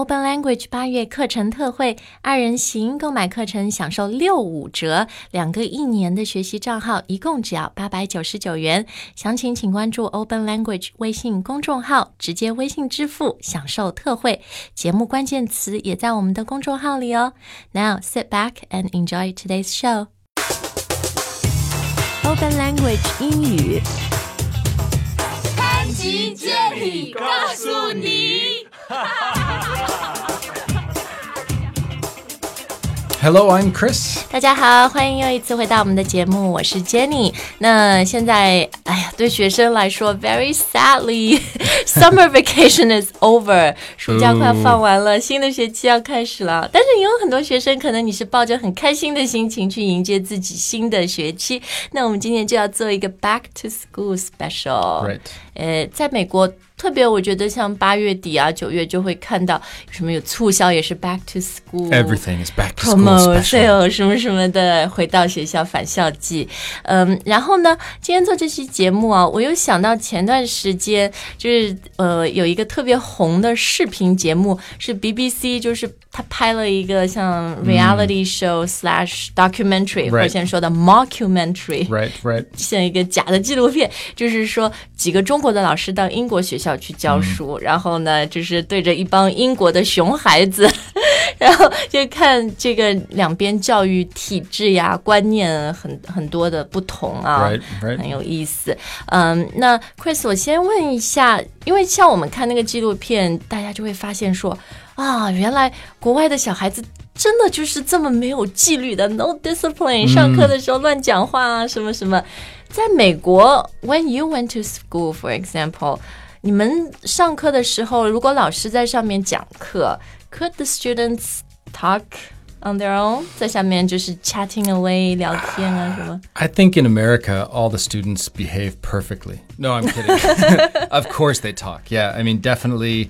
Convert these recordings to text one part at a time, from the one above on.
Open Language 八月课程特惠，二人行购买课程享受六五折，两个一年的学习账号一共只要八百九十九元。详情请关注 Open Language 微信公众号，直接微信支付享受特惠。节目关键词也在我们的公众号里哦。Now sit back and enjoy today's show. Open Language 英语。潘吉建议告诉你。Hello, I'm Chris. 大家好，欢迎又一次回到我们的节目，我是 Jenny。那现在，哎呀，对学生来说，very sadly，summer vacation is over，暑假快要放完了，新的学期要开始了。但是也有很多学生，可能你是抱着很开心的心情去迎接自己新的学期。那我们今天就要做一个 back to school special。Right. 呃，在美国，特别我觉得像八月底啊、九月就会看到什么有促销，也是 back to school。Everything is back to school sale 什么什么的，回到学校返校季。嗯，然后呢，今天做这期节目啊，我又想到前段时间就是呃有一个特别红的视频节目，是 BBC，就是他拍了一个像 reality show slash documentary，、或者现在说的 mockumentary。Right. 像一个假的纪录片，就是说几个中国的老师到英国学校去教书，然后呢，就是对着一帮英国的熊孩子，然后就看这个两边教育体制呀、观念很很多的不同啊 Right, right. 很有意思。嗯，那 Chris，我先问一下，因为像我们看那个纪录片，大家就会发现说啊，原来国外的小孩子。真的就是这么没有纪律的，no discipline，、上课的时候乱讲话啊，什么什么。在美国，when you went to school, for example，你们上课的时候，如果老师在上面讲课，could the students talk on their own？在下面就是 chatting away 聊天啊什么？ I think in America, all the students behave perfectly. No, I'm kidding. of course they talk. Yeah, I mean, definitely.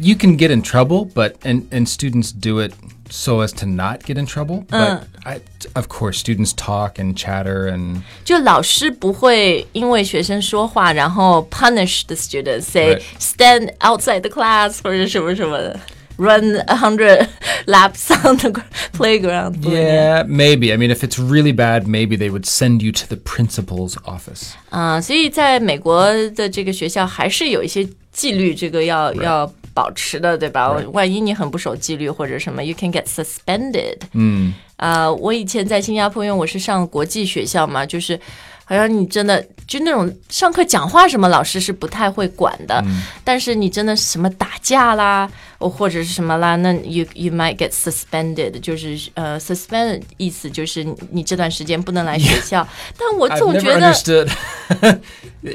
You can get in trouble, but and and students do it so as to not get in trouble. But I, of course, students talk and chatter and 就老师不会因为学生说话，然后 punish the students，say Right. stand outside the class 或者什么什么的 ，run a hundred laps on the playground 不会那样。 yeah, maybe. I mean, if it's really bad, maybe they would send you to the principal's office. 啊、所以在美国的这个学校还是有一些纪律，这个要要保持的，对吧 Right. 万一你很不守纪律或者什么，you can get suspended。嗯，啊、我以前在新加坡，因为我是上国际学校嘛，就是。 好像你真的就那种上课讲话什么，老师是不太会管的。但是你真的什么打架啦，或者是什么啦，那 you you might get suspended，就是呃 suspended 意思就是你你这段时间不能来学校。但我总觉得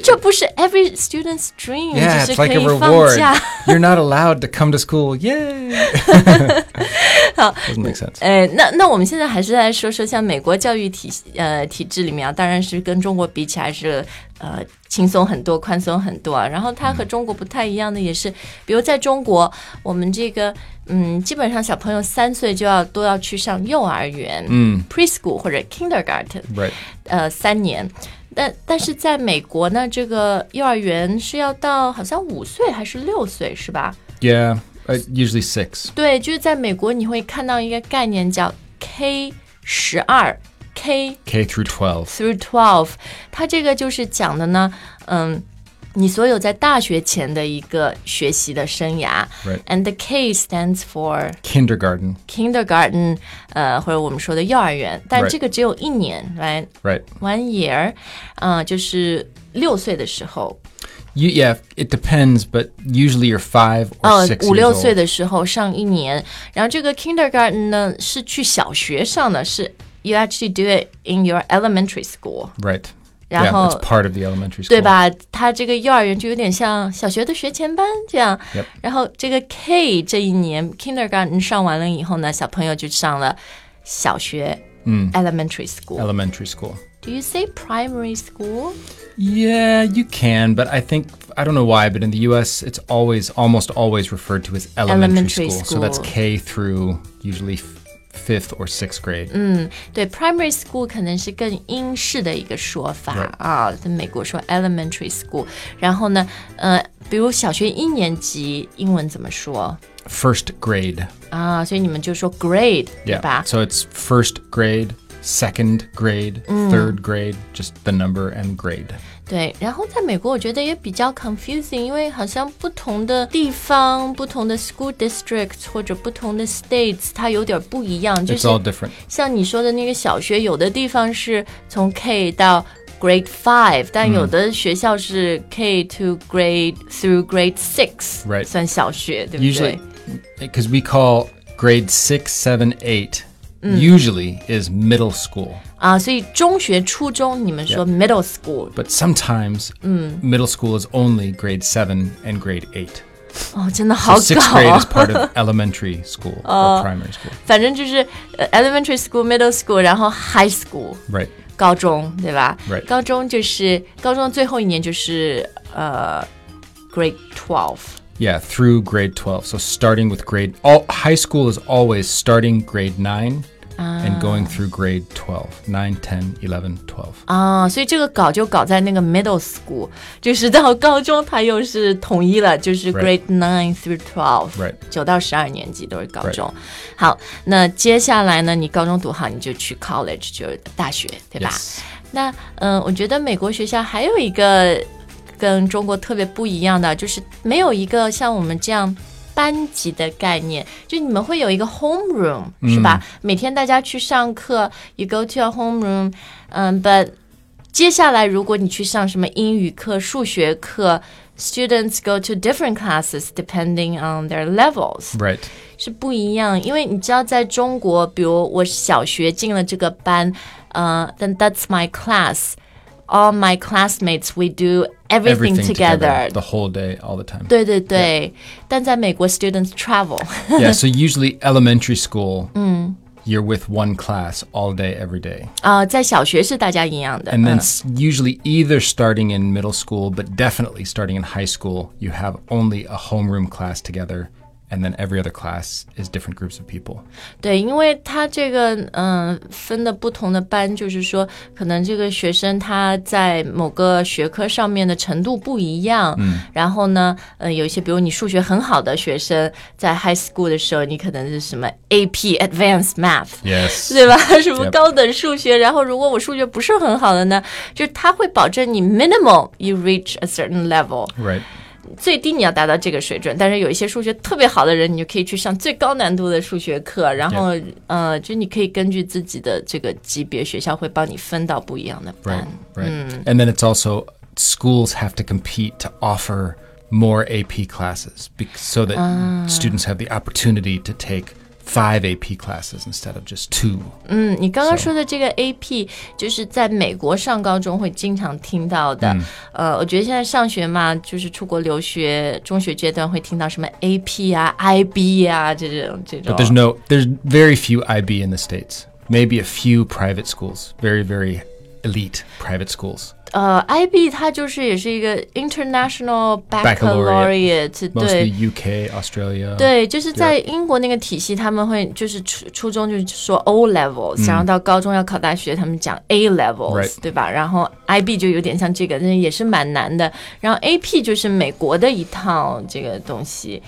这不是 every student's dream，Yeah, 就是可以放假。You're not allowed to come to school. Yay! Doesn't make sense. 哎，那那我们现在还是来说说像美国教育体系呃体制里面啊，当然是跟中国比起来是呃轻松很多、宽松很多啊。然后它和中国不太一样的也是，比如在中国，我们这个嗯，基本上小朋友三岁就要都要去上幼儿园，嗯，preschool 或者 kindergarten，Right. 呃，三年。但但是在美国呢，这个幼儿园是要到好像五岁还是六岁，是吧？Yeah, uh, usually six. 对，就是在美国你会看到一个概念叫 K 十二 K K through 12. through twelve，它这个就是讲的呢，嗯。你所有在大学前的一个学习的生涯 Right. and the K stands for Kindergarten. kindergarten，呃，或者我们说的幼儿园，但 Right. 这个只有一年，right Right. one year，嗯、就是六岁的时候， You, yeah, it depends, but usually you're five or 呃 six 五 years 六 old. 岁的时候上一年，然后这个 kindergarten 呢是去小学上的，是 you actually do it in your elementary school， Right. 然 Yeah, 后 it's part of the elementary school. 对吧？它这个幼儿园就有点像小学的学前班这样。 Yep. 然后这个 K 这一年 kindergarten 上完了以后呢，小朋友就上了小学、elementary school。 Elementary school. Do you say primary school？ Yeah, you can, but I think I don't know why, but in the U.S., it's always, almost always referred to as elementary, Elementary school. So that's school. K through usually f- fifth or sixth grade. 对，primary school 可能是更英式的一个说法 Right. 啊，在美国说 elementary school。然后呢，呃，比如小学一年级英文怎么说？ first grade. 啊，所以你们就说 grade 对 Yeah. 吧？ So it's first grade, second grade, third grade, just the number and grade. 对，然后在美国，我觉得也比较 confusing，因为好像不同的地方、不同的 school districts 或者不同的 states，它有点不一样。就 It's 是 all different. 像你说的那个小学，有的地方是从 K 到 Grade Five，但有的学校是 K to Grade through Grade Six，、 Right. 算小学，对不对 Usually, because we call grade six, seven, eight, usually is middle school. 啊，所以中学、初中你们说 middle school， But sometimes middle school is only grade seven and grade eight. 哦，真的好 So 搞 sixth grade 啊 is part of elementary school or primary school. 反正就是呃 elementary school、middle school，然后 high school。 Right. 高中对吧 Right 高中就是高中最后一年就是呃 grade twelve。 Yeah, through grade 12. So starting with grade all high school is always starting grade 9 and going through grade 12. 9, 10, 11, 12. 啊，所以这个搞就搞在那个 middle school，就是到高中它又是统一了，就是 Right grade nine through twelve， Right 九到十二年级都是高中。好，那接下来呢，你高中读好，你就去 college，就是大学，对吧 Yes. 那嗯、呃我觉得美国学校还有一个 跟中国特别不一样的，就是没有一个像我们这样班级的概念，就你们会有一个 homeroom 是吧？每天大家去上课，you go to a homeroom，嗯，but 接下来如果你去上什么英语课、数学课，students go to different classes depending on their levels。Right. 是不一样，因为你知道，在中国，比如我小学进了这个班，呃、t h e n that's my class. All my classmates, we do everything, Everything together. together the whole day, all the time. 对对对但在美国，students travel. yeah, so usually elementary school, you're with one class all day, every day. 啊、在小学是大家一样的。 And then 嗯 s usually either starting in middle school, but definitely starting in high school, you have only a homeroom class together. And then every other class is different groups of people. 对，因为他这个嗯、呃分的不同的班，就是说可能这个学生他在某个学科上面的程度不一样。嗯，然后呢，呃，有一些比如你数学很好的学生，在 high school 的时候，你可能是什么 AP Advanced Math。 Yes. 对吧？什么 Yep 高等数学？然后如果我数学不是很好的呢，就是他会保证你 minimal you reach a certain level， Right. 最低你要达到这个水准。但是有一些数学特别好的人，你就可以去上最高难度的数学课。然后呃，就你可以根据自己的这个级别，学校会帮你分到不一样的 Right. 班。Right. And then it's also schools have to compete to offer more AP classes so that students have the opportunity to take five AP classes instead of just two. 嗯，你刚刚说的这个 AP，就是在美国上高中会经常听到的。呃，我觉得现在上学嘛，就是出国留学，中学阶段会听到什么 AP 啊、IB 啊这种这种 But。there's no, there's very few IB in the States. Maybe a few private schools, very, very elite private schools. 呃，IB 它就是也是一个 international baccalaureate，Mostly 对。UK, Australia. 对，就是在英国那个体系，他们会就是初初中就是说 O levels，、然后到高中要考大学，他们讲 A levels，、对吧？然后 IB 就有点像这个，但是也是蛮难的。然后 AP 就是美国的一套这个东西.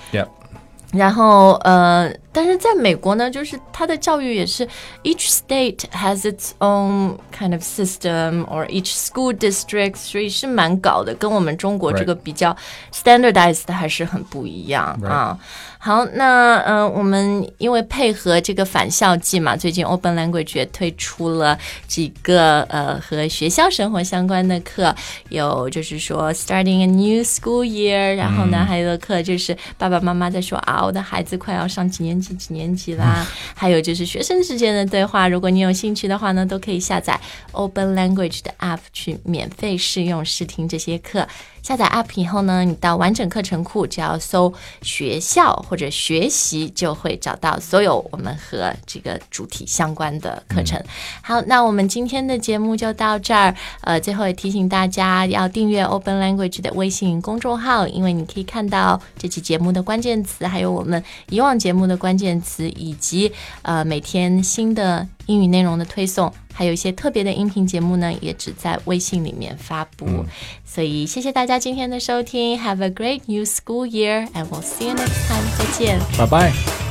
然后呃，但是在美国呢就是他的教育也是 each state has its own kind of system or each school district 所以是蛮搞的跟我们中国这个比较 standardized 还是很不一样啊。好那嗯我们因为配合这个返校季嘛最近 open language 也推出了几个呃和学校生活相关的课有就是说 starting a new school year 然后呢还有课就是爸爸妈妈在说啊我的孩子快要上几年级几年级啦，还有就是学生之间的对话，如果你有兴趣的话呢，都可以下载 Open Language 的 App 去免费试用试听这些课。下载 App 以后呢，你到完整课程库，只要搜学校或者学习，就会找到所有我们和这个主题相关的课程。好，那我们今天的节目就到这儿。呃，最后也提醒大家要订阅 Open Language 的微信公众号，因为你可以看到这期节目的关键词，还有我们以往节目的关键词，以及呃每天新的英语内容的推送还有一些特别的音频节目呢也只在微信里面发布所以谢谢大家今天的收听 have a great new school year and we'll see you next time 再见拜拜